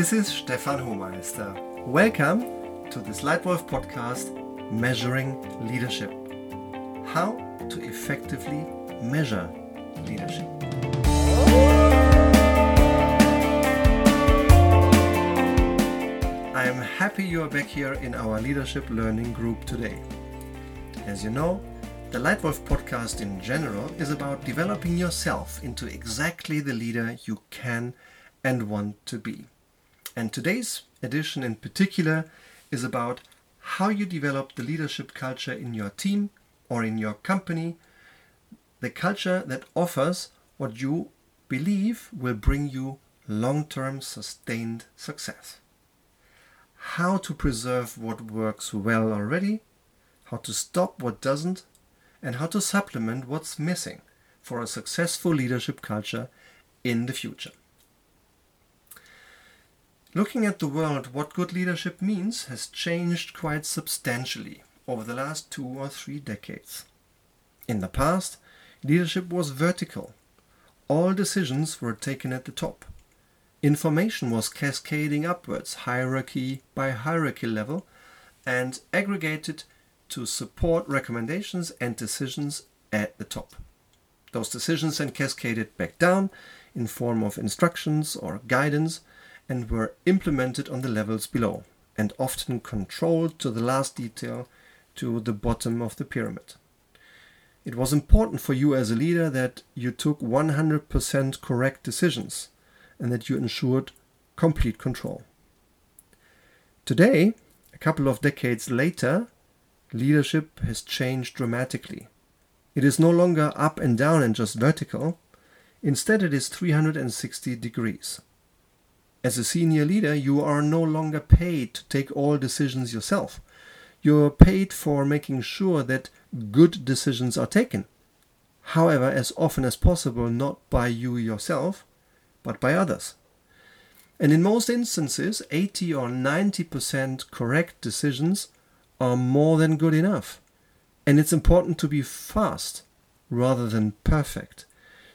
This is Stefan Homeister. Welcome to this Leitwolf podcast, Measuring Leadership. How to effectively measure leadership. I am happy you are back here in our leadership learning group today. As you know, the Leitwolf podcast in general is about developing yourself into exactly the leader you can and want to be. And today's edition in particular is about how you develop the leadership culture in your team or in your company, the culture that offers what you believe will bring you long term sustained success. How to preserve what works well already, how to stop what doesn't, and how to supplement what's missing for a successful leadership culture in the future. Looking at the world, what good leadership means has changed quite substantially over the last two or three decades. In the past, leadership was vertical. All decisions were taken at the top. Information was cascading upwards, hierarchy by hierarchy level, and aggregated to support recommendations and decisions at the top. Those decisions then cascaded back down in form of instructions or guidance and were implemented on the levels below, and often controlled to the last detail to the bottom of the pyramid. It was important for you as a leader that you took 100% correct decisions and that you ensured complete control. Today, a couple of decades later, leadership has changed dramatically. It is no longer up and down and just vertical. Instead, it is 360 degrees. As a senior leader, you are no longer paid to take all decisions yourself. You're paid for making sure that good decisions are taken. However, as often as possible, not by you yourself, but by others. And in most instances, 80 or 90% correct decisions are more than good enough. And it's important to be fast rather than perfect.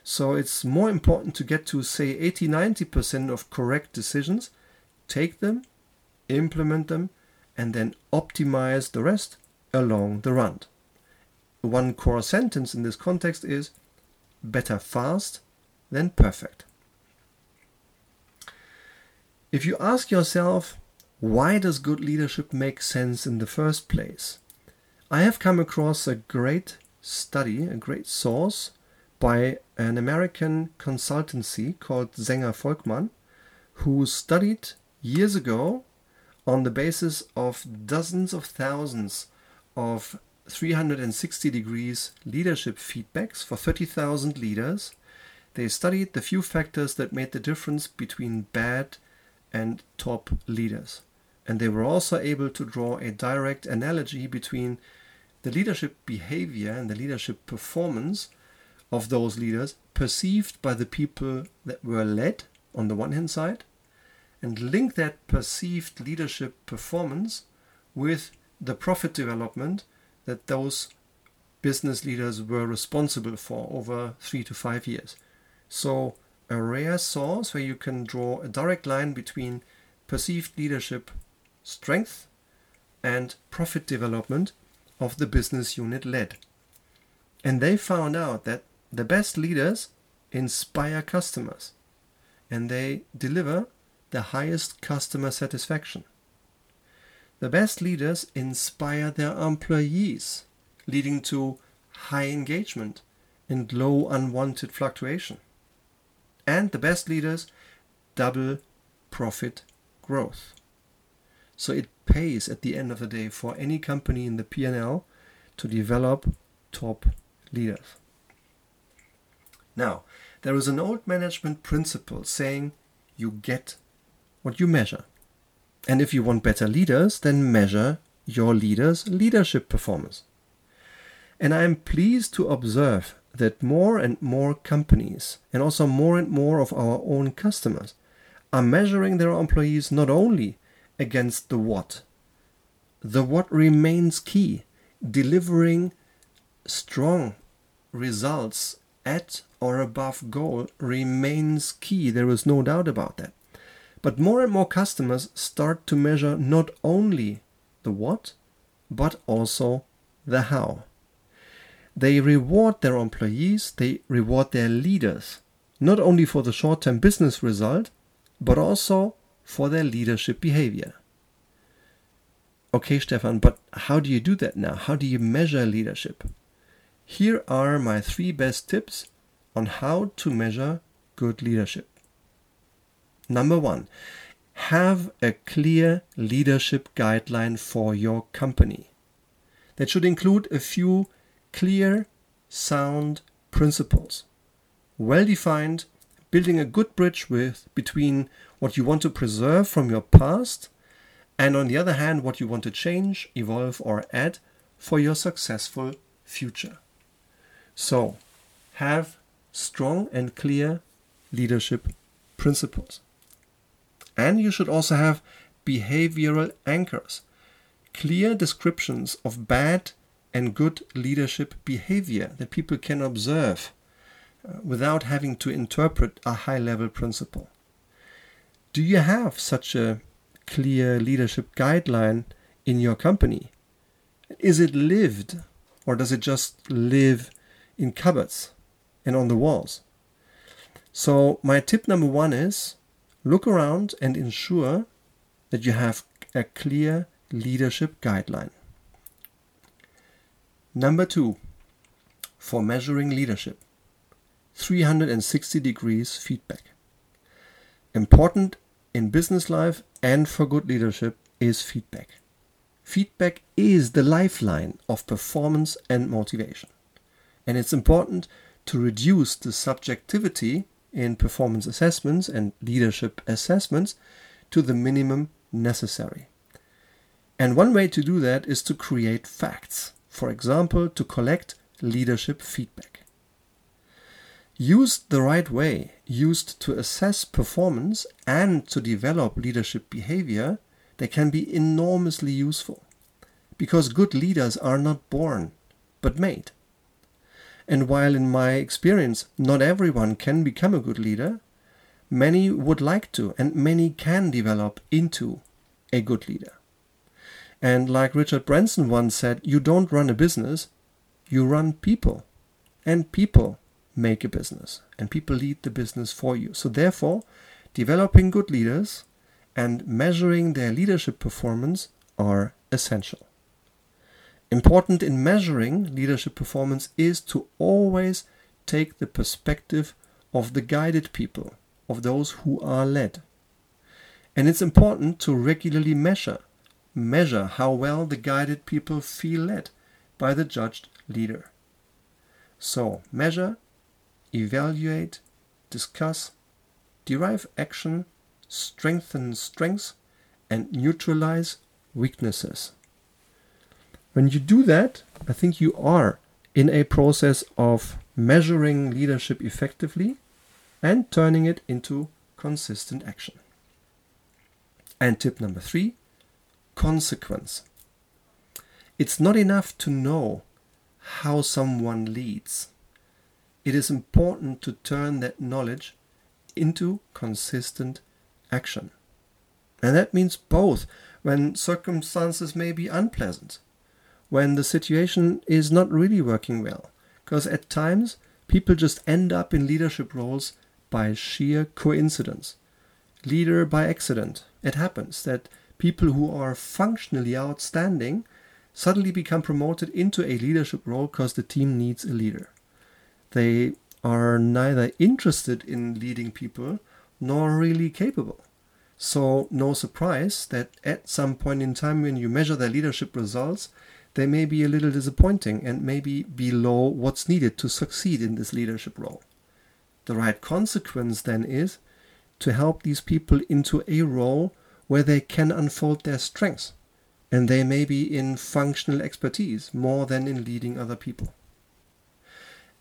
So it's more important to get to, say, 80 90% of correct decisions, take them, implement them, and then optimize the rest along the run. One core sentence in this context is better fast than perfect. If you ask yourself, why does good leadership make sense in the first place? I have come across a great study, a great source by an American consultancy called Zenger Folkman, who studied years ago on the basis of dozens of thousands of 360 degrees leadership feedbacks for 30,000 leaders. They studied the few factors that made the difference between bad and top leaders. And they were also able to draw a direct analogy between the leadership behavior and the leadership performance of those leaders perceived by the people that were led on the one hand side and link that perceived leadership performance with the profit development that those business leaders were responsible for over three to five years. So, a rare source where you can draw a direct line between perceived leadership strength and profit development of the business unit led. And they found out that the best leaders inspire customers and they deliver the highest customer satisfaction. The best leaders inspire their employees, leading to high engagement and low unwanted fluctuation. And the best leaders double profit growth. So it pays at the end of the day for any company in the P&L to develop top leaders. Now, there is an old management principle saying you get what you measure. And if you want better leaders, then measure your leaders' leadership performance. And I am pleased to observe that more and more companies, and also more and more of our own customers, are measuring their employees not only against the what, the what remains key, delivering strong results at or above goal remains key. There is no doubt about that. But more and more customers start to measure not only the what, but also the how. They reward their employees, they reward their leaders, not only for the short term business result, but also for their leadership behavior. Okay, Stefan, but how do you do that now? How do you measure leadership? Here are my three best tips on how to measure good leadership. Number one, have a clear leadership guideline for your company. That should include a few clear, sound principles. Well defined, building a good bridge with between what you want to preserve from your past and on the other hand what you want to change, evolve or add for your successful future. So, have strong and clear leadership principles. And you should also have behavioral anchors, clear descriptions of bad and good leadership behavior that people can observe uh, without having to interpret a high level principle. Do you have such a clear leadership guideline in your company? Is it lived or does it just live in cupboards and on the walls? So, my tip number one is look around and ensure that you have a clear leadership guideline. Number two, for measuring leadership 360 degrees feedback. Important in business life and for good leadership is feedback. Feedback is the lifeline of performance and motivation. And it's important to reduce the subjectivity in performance assessments and leadership assessments to the minimum necessary. And one way to do that is to create facts, for example, to collect leadership feedback. Used the right way, used to assess performance and to develop leadership behavior, they can be enormously useful. Because good leaders are not born, but made. And while in my experience not everyone can become a good leader, many would like to and many can develop into a good leader. And like Richard Branson once said, you don't run a business, you run people. And people make a business and people lead the business for you. So, therefore, developing good leaders and measuring their leadership performance are essential. Important in measuring leadership performance is to always take the perspective of the guided people, of those who are led. And it's important to regularly measure, measure how well the guided people feel led by the judged leader. So, measure evaluate, discuss, derive action, strengthen strengths, and neutralize weaknesses. When you do that, I think you are in a process of measuring leadership effectively and turning it into consistent action. And tip number three consequence. It's not enough to know how someone leads it is important to turn that knowledge into consistent action. And that means both when circumstances may be unpleasant, when the situation is not really working well, because at times people just end up in leadership roles by sheer coincidence. Leader by accident. It happens that people who are functionally outstanding suddenly become promoted into a leadership role because the team needs a leader. They are neither interested in leading people nor really capable. So, no surprise that at some point in time, when you measure their leadership results, they may be a little disappointing and maybe below what's needed to succeed in this leadership role. The right consequence then is to help these people into a role where they can unfold their strengths and they may be in functional expertise more than in leading other people.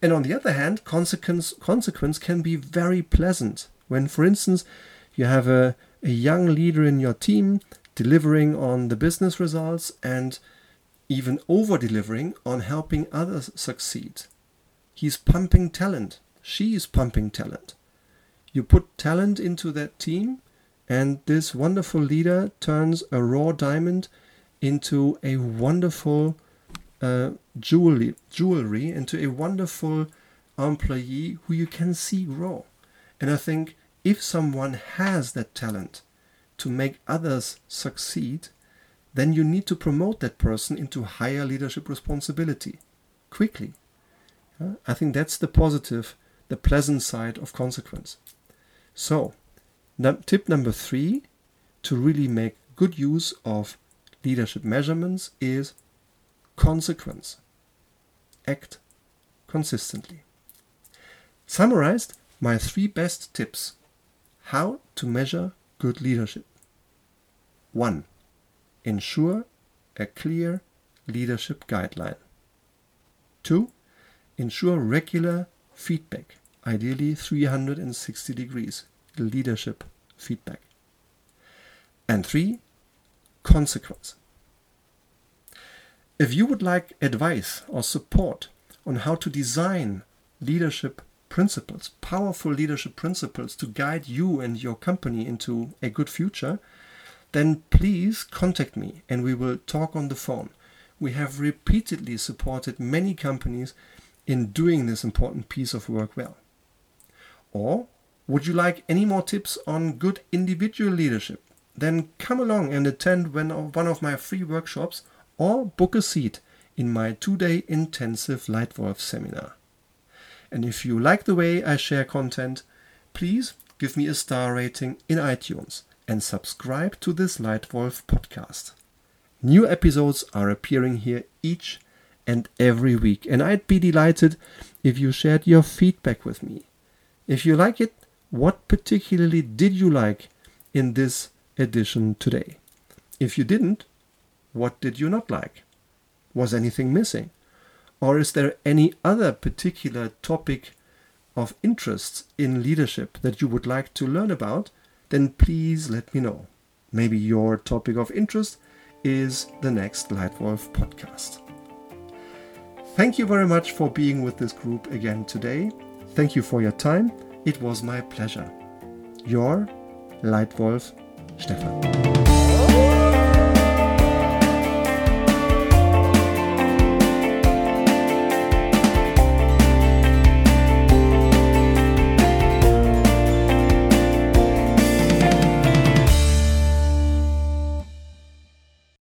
And on the other hand, consequence, consequence can be very pleasant. When, for instance, you have a, a young leader in your team delivering on the business results and even over delivering on helping others succeed. He's pumping talent. She is pumping talent. You put talent into that team, And this wonderful leader turns a raw diamond into a wonderful uh, jewelry, jewelry, into a wonderful employee who you can see grow. And I think if someone has that talent to make others succeed, then you need to promote that person into higher leadership responsibility quickly. I think that's the positive, the pleasant side of consequence. So, tip number three to really make good use of leadership measurements is consequence. Act consistently. Summarized, my three best tips how to measure good leadership. 1. Ensure a clear leadership guideline. 2. Ensure regular feedback, ideally 360 degrees leadership feedback. And 3. Consequence. If you would like advice or support on how to design leadership principles, powerful leadership principles to guide you and your company into a good future, then please contact me and we will talk on the phone. We have repeatedly supported many companies in doing this important piece of work well. Or would you like any more tips on good individual leadership? Then come along and attend one of my free workshops or book a seat in my two day intensive Leitwolf seminar. And if you like the way I share content, please give me a star rating in iTunes and subscribe to this Leitwolf podcast. New episodes are appearing here each and every week, and I'd be delighted if you shared your feedback with me. If you like it, what particularly did you like in this edition today? If you didn't, what did you not like? Was anything missing? Or is there any other particular topic of interest in leadership that you would like to learn about? Then please let me know. Maybe your topic of interest is the next Leitwolf podcast. Thank you very much for being with this group again today. Thank you for your time. It was my pleasure. Your Leitwolf Stefan.